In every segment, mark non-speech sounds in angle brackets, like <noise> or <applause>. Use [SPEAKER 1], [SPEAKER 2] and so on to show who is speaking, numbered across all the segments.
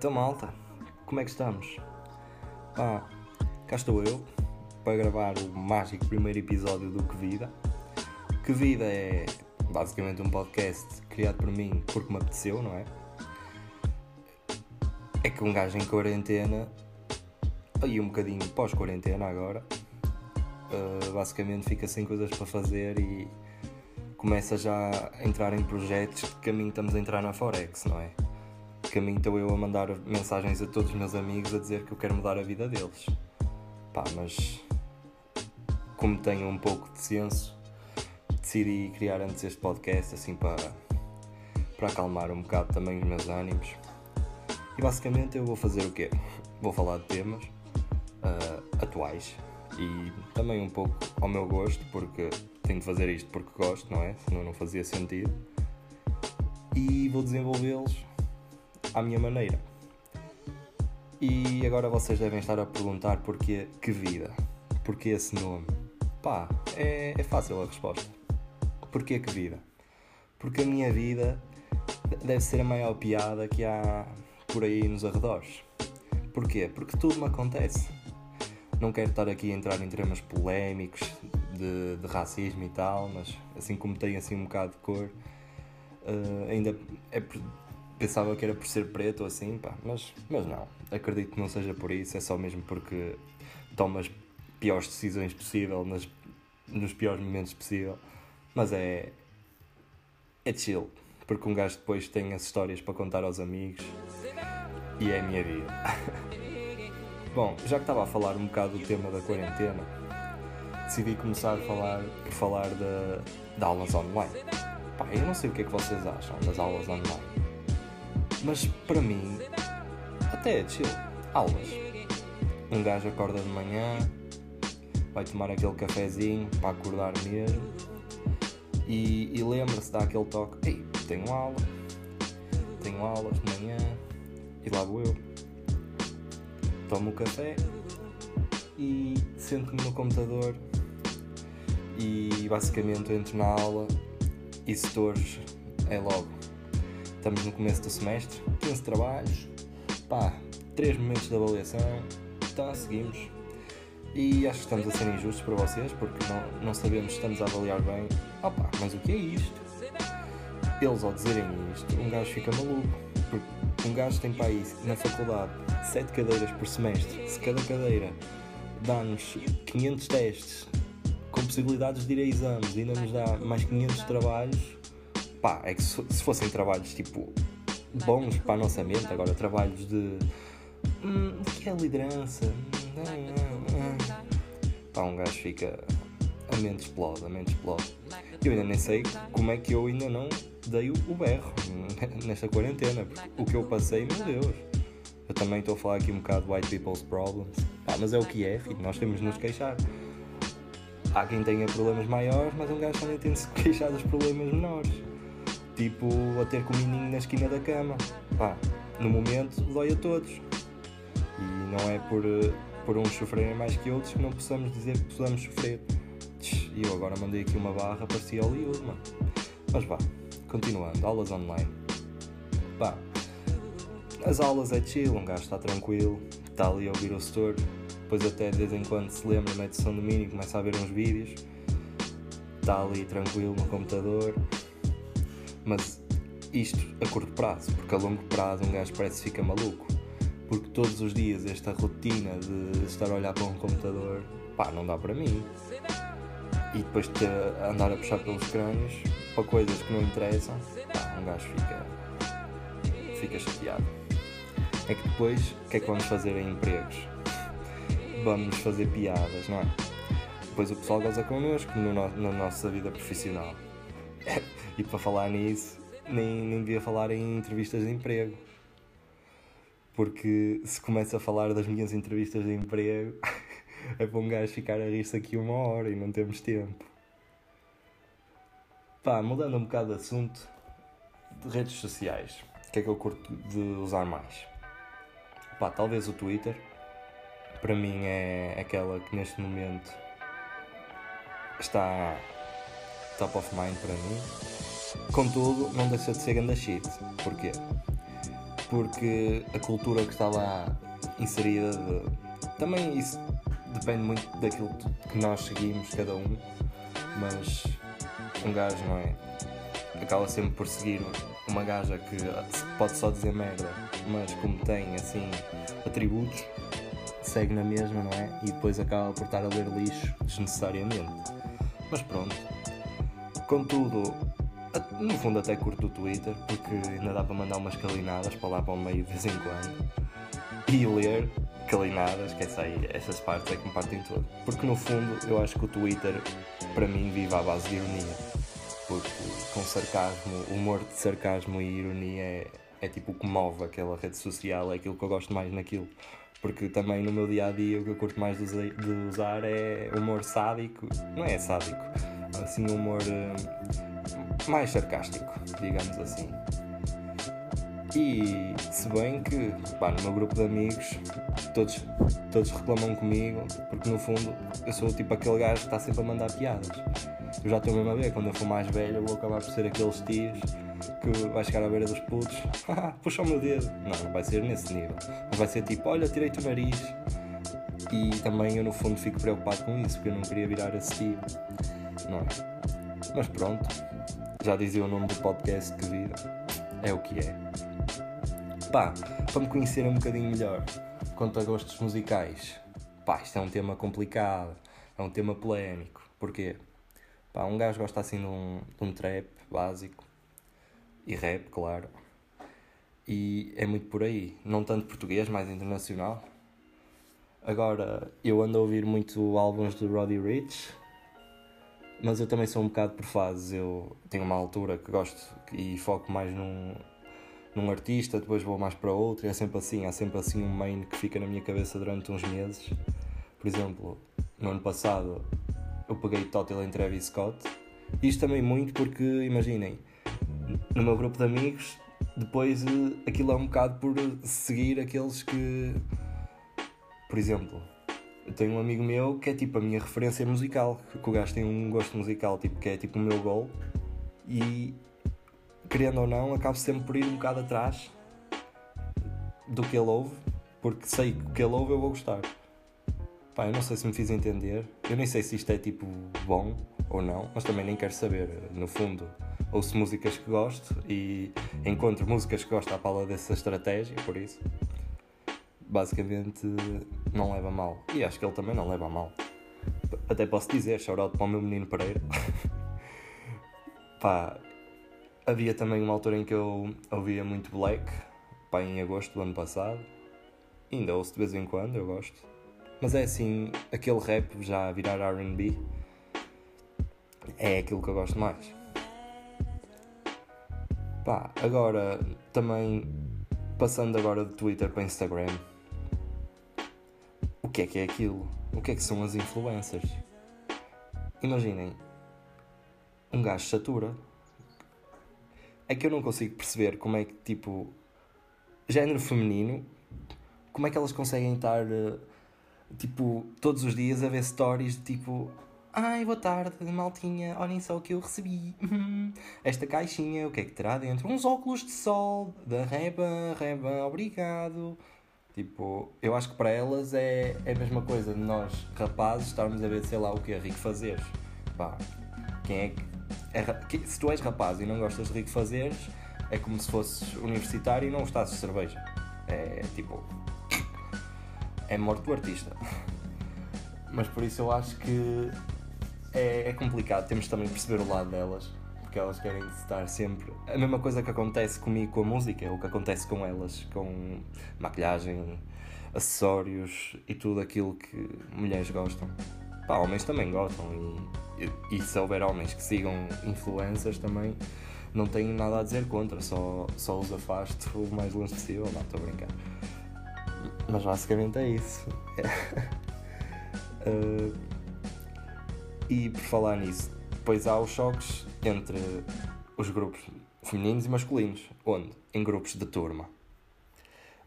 [SPEAKER 1] Então, malta, como é que estamos? Pá, cá estou eu para gravar o mágico primeiro episódio do Que Vida. Que Vida é basicamente um podcast criado por mim porque me apeteceu, não é? É que um gajo em quarentena, e um bocadinho pós-quarentena agora, uh, basicamente fica sem coisas para fazer e começa já a entrar em projetos de caminho estamos a entrar na Forex, não é? De caminho estou eu a mandar mensagens a todos os meus amigos a dizer que eu quero mudar a vida deles. Pá, mas como tenho um pouco de senso, decidi criar antes este podcast assim para, para acalmar um bocado também os meus ânimos. E basicamente eu vou fazer o quê? Vou falar de temas uh, atuais e também um pouco ao meu gosto, porque tenho de fazer isto porque gosto, não é? Senão não fazia sentido. E vou desenvolvê-los à minha maneira. E agora vocês devem estar a perguntar porquê que vida? Porquê esse nome? Pá, é, é fácil a resposta. Porquê que vida? Porque a minha vida deve ser a maior piada que há por aí nos arredores. Porquê? Porque tudo me acontece. Não quero estar aqui a entrar em temas polémicos de, de racismo e tal, mas assim como tem assim um bocado de cor, uh, ainda é, pensava que era por ser preto ou assim, pá, mas, mas não. Acredito que não seja por isso, é só mesmo porque tomo as piores decisões possível nas, nos piores momentos possível. Mas é. é chill, porque um gajo depois tem as histórias para contar aos amigos e é a minha vida. <laughs> Bom, já que estava a falar um bocado do tema da quarentena, decidi começar a falar, por falar de, de aulas online. Pá, eu não sei o que é que vocês acham das aulas online, mas para mim, até é chill. Aulas. Um gajo acorda de manhã, vai tomar aquele cafezinho para acordar mesmo e, e lembra-se, dá aquele toque: Ei, tenho aula, tenho aulas de manhã e lá vou eu tomo o café e sento-me no computador e basicamente entro na aula e setores é logo. Estamos no começo do semestre, 15 trabalhos, pá, 3 momentos de avaliação, então seguimos. E acho que estamos a ser injustos para vocês porque não, não sabemos se estamos a avaliar bem. Opa, mas o que é isto? Eles ao dizerem isto, um gajo fica maluco. Porque um gajo tem para aí na faculdade 7 cadeiras por semestre, se cada cadeira dá-nos 500 testes com possibilidades de ir a exames e ainda nos dá mais 500 trabalhos, pá, é que se fossem trabalhos tipo bons para a nossa mente, agora trabalhos de hum, o que é liderança? Hum, hum, hum. Pá, um gajo fica. A mente explode, a mente explode. Eu ainda nem sei como é que eu ainda não dei o berro <laughs> nesta quarentena, porque o que eu passei, meu Deus. Eu também estou a falar aqui um bocado de white people's problems. Ah, mas é o que é, filho, nós temos de nos queixar. Há quem tenha problemas maiores, mas um gajo também tem de se <laughs> queixar dos problemas menores. Tipo, a ter com o menino na esquina da cama. Pá, no momento dói a todos. E não é por, por uns sofrerem mais que outros que não possamos dizer que possamos sofrer. E eu agora mandei aqui uma barra, parecia Hollywood, mano. Mas vá, continuando, aulas online. Pá, as aulas é chill, um gajo está tranquilo, está ali a ouvir o setor, depois até de vez em quando se lembra, mete do mínimo, começa a ver uns vídeos, está ali tranquilo no computador, mas isto a curto prazo, porque a longo prazo um gajo parece que fica maluco, porque todos os dias esta rotina de estar a olhar para um computador, pá, não dá para mim. E depois de andar a puxar pelos crânios para coisas que não interessam, pá, um gajo fica, fica chateado é que depois o que é que vamos fazer em empregos? Vamos fazer piadas, não é? Depois o pessoal goza connosco no, na nossa vida profissional. E para falar nisso, nem, nem devia falar em entrevistas de emprego. Porque se começa a falar das minhas entrevistas de emprego, <laughs> é para um gajo ficar a rir-se aqui uma hora e não temos tempo. Pá, mudando um bocado de assunto, de redes sociais, o que é que eu curto de usar mais? Pá, talvez o Twitter. Para mim é aquela que neste momento está top of mind para mim. Contudo, não deixa de ser ganda shit. Porquê? porque a cultura que está lá inserida de... também isso depende muito daquilo que nós seguimos cada um mas um gajo não é acaba sempre por seguir uma gaja que pode só dizer merda mas como tem assim atributos segue na mesma não é e depois acaba por estar a ler lixo desnecessariamente mas pronto contudo no fundo até curto o Twitter, porque ainda dá para mandar umas calinadas para lá para o meio de vez em quando. E ler calinadas, que essa aí, essas partes é que me partem todo. Porque no fundo eu acho que o Twitter para mim vive à base de ironia. Porque com sarcasmo, humor de sarcasmo e ironia é, é tipo o que move aquela rede social, é aquilo que eu gosto mais naquilo. Porque também no meu dia a dia o que eu curto mais de usar é humor sádico, não é sádico, assim humor uh, mais sarcástico, digamos assim. E se bem que pá, no meu grupo de amigos todos, todos reclamam comigo, porque no fundo eu sou tipo aquele gajo que está sempre a mandar piadas. Eu já estou mesmo a ver, quando eu for mais velho eu vou acabar por ser aqueles tios que vai chegar à beira dos putos, <laughs> puxa o meu dedo. Não, não vai ser nesse nível. Mas vai ser tipo, olha, tirei-te o nariz. E também eu no fundo fico preocupado com isso, porque eu não queria virar esse tio. Não é? Mas pronto, já dizia o nome do podcast que vida. É o que é. Pá, para me conhecer um bocadinho melhor, quanto a gostos musicais, pá, isto é um tema complicado, é um tema polémico. Porquê? Pá, um gajo gosta assim de um, de um trap básico e rap, claro. E é muito por aí, não tanto português, mais internacional. Agora, eu ando a ouvir muito álbuns de Roddy Rich, mas eu também sou um bocado por fases. Eu tenho uma altura que gosto e foco mais num, num artista, depois vou mais para outro, e é sempre assim. Há sempre assim um main que fica na minha cabeça durante uns meses. Por exemplo, no ano passado eu peguei Total em Travis Scott. Isto também muito porque, imaginem, no meu grupo de amigos, depois eh, aquilo é um bocado por seguir aqueles que. Por exemplo, eu tenho um amigo meu que é tipo a minha referência musical, que o gajo tem um gosto musical tipo, que é tipo o meu gol e querendo ou não, acabo sempre por ir um bocado atrás do que ele ouve, porque sei que o que ele ouve eu vou gostar. Pá, eu não sei se me fiz entender, eu nem sei se isto é tipo bom ou não, mas também nem quero saber. No fundo, ouço músicas que gosto e encontro músicas que gosto à pala dessa estratégia, por isso basicamente não leva mal. E acho que ele também não leva mal. Até posso dizer, shoutout para o meu menino Pereira. <laughs> Pá, havia também uma altura em que eu ouvia muito Black, pá, em agosto do ano passado. Ainda ouço de vez em quando, eu gosto. Mas é assim, aquele rap já a virar RB é aquilo que eu gosto mais. Pá, agora também passando agora do Twitter para Instagram. O que é que é aquilo? O que é que são as influencers? Imaginem, um gajo satura. É que eu não consigo perceber como é que, tipo, género feminino, como é que elas conseguem estar, eh, tipo, todos os dias a ver stories de tipo, Ai, boa tarde, maltinha. Olhem só o que eu recebi. <laughs> Esta caixinha, o que é que terá dentro? Uns óculos de sol da Reba. Reba, obrigado. Tipo, eu acho que para elas é, é a mesma coisa de nós, rapazes, estarmos a ver, sei lá, o que é rico fazeres. Pá, quem é que. É, se tu és rapaz e não gostas de rico fazeres, é como se fosses universitário e não gostasses de cerveja. É tipo. É morto do artista. Mas por isso eu acho que é, é complicado, temos também de perceber o lado delas, porque elas querem estar sempre. A mesma coisa que acontece comigo com a música, é o que acontece com elas, com maquilhagem, acessórios e tudo aquilo que mulheres gostam. Pá, homens também gostam e, e, e se houver homens que sigam influências também não tenho nada a dizer contra, só, só os afasto o mais longe possível, não estou a brincar. Mas basicamente é isso. uh, <laughs> E por falar nisso, depois há os choques entre os grupos femininos e masculinos. Onde? Em grupos de turma.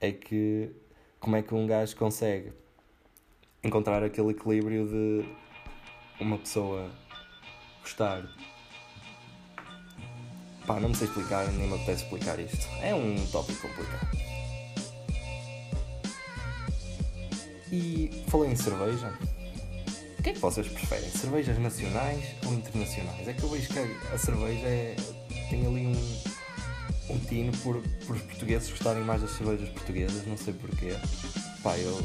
[SPEAKER 1] É que como é que um gajo consegue encontrar aquele equilíbrio de uma pessoa gostar Pá, não me sei explicar, nem me apetece explicar isto. É um tópico complicado. E falei em cerveja. Que é que vocês preferem? Cervejas nacionais ou internacionais? É que eu vejo que a cerveja é, tem ali um, um tino por, por os portugueses gostarem mais das cervejas portuguesas, não sei porquê. Pá, eu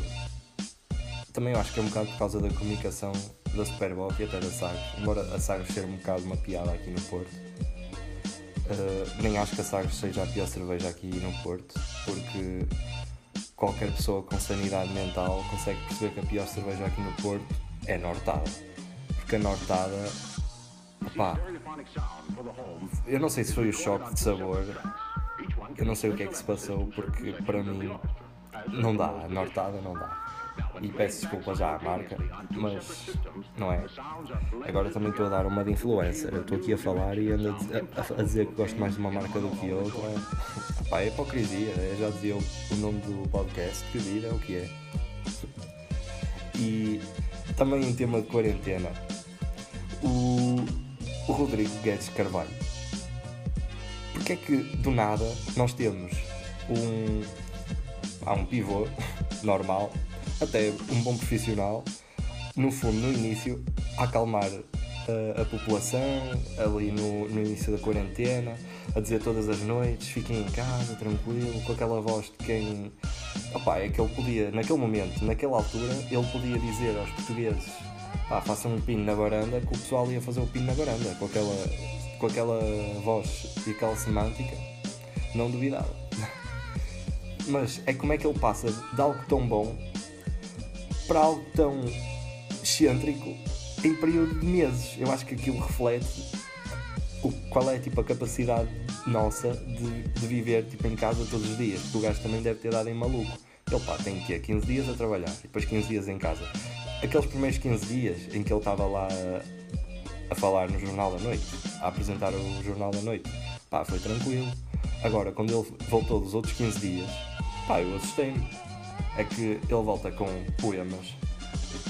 [SPEAKER 1] também eu acho que é um bocado por causa da comunicação da Superboc e até da Sagres, embora a Sagres seja um bocado uma piada aqui no Porto. Uh, nem acho que a Sagres seja a pior cerveja aqui no Porto, porque qualquer pessoa com sanidade mental consegue perceber que a pior cerveja aqui no Porto é a Nortada. Porque a Nortada, opá, eu não sei se foi o choque de sabor, eu não sei o que é que se passou, porque para mim não dá, a Nortada não dá. E peço desculpa já à marca, mas não é. Agora também estou a dar uma de influencer. Eu estou aqui a falar e ando a, a, dizer que gosto mais de uma marca do que outra. É, pá, é hipocrisia. Eu já dizia o, o nome do podcast, que vida é o que é. E também em tema de quarentena, o, o Rodrigo Guedes Carvalho. Porque é que do nada nós temos um, há um pivô <laughs> normal até um bom profissional, no fundo, no início, a acalmar a, a população, ali no, no início da quarentena, a dizer todas as noites, fiquem em casa, tranquilo, com aquela voz de quem. Opá, é que ele podia, naquele momento, naquela altura, ele podia dizer aos portugueses pá, façam um pino na varanda, que o pessoal ia fazer o pino na varanda, com aquela, com aquela voz e aquela semântica, não duvidava. <laughs> Mas é como é que ele passa de algo tão bom para algo tão excêntrico em período de meses. Eu acho que aquilo reflete o, qual é tipo, a capacidade nossa de, de viver tipo, em casa todos os dias. Porque o gajo também deve ter dado em maluco. Ele pá, tem que 15 dias a trabalhar e depois 15 dias em casa. Aqueles primeiros 15 dias em que ele estava lá a, a falar no Jornal da Noite, a apresentar o Jornal da Noite, pá, foi tranquilo. Agora, quando ele voltou dos outros 15 dias, pá, eu assustei-me é que ele volta com poemas.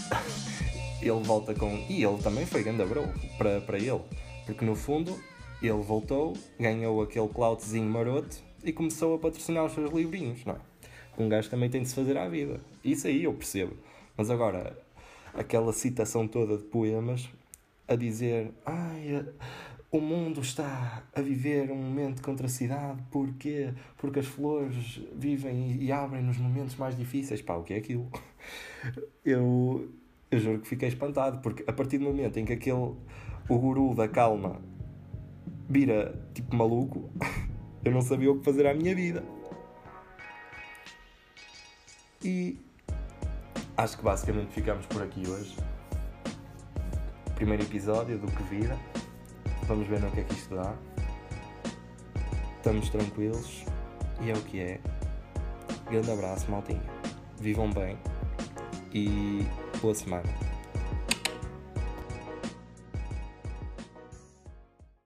[SPEAKER 1] <laughs> ele volta com. E ele também foi grande bro para, para ele. Porque no fundo ele voltou, ganhou aquele cloutzinho maroto e começou a patrocinar os seus livrinhos, não é? Um gajo também tem de se fazer à vida. Isso aí eu percebo. Mas agora, aquela citação toda de poemas a dizer. Ai, o mundo está a viver um momento de contracidade, porquê? Porque as flores vivem e abrem nos momentos mais difíceis. Pá, o que é aquilo? Eu, eu juro que fiquei espantado, porque a partir do momento em que aquele, o guru da calma vira tipo maluco, <laughs> eu não sabia o que fazer à minha vida. E acho que basicamente ficamos por aqui hoje. Primeiro episódio do Que Vira. Vamos ver no que é que isto dá. Estamos tranquilos e é o que é. Grande abraço, maltinha. Vivam bem e boa semana.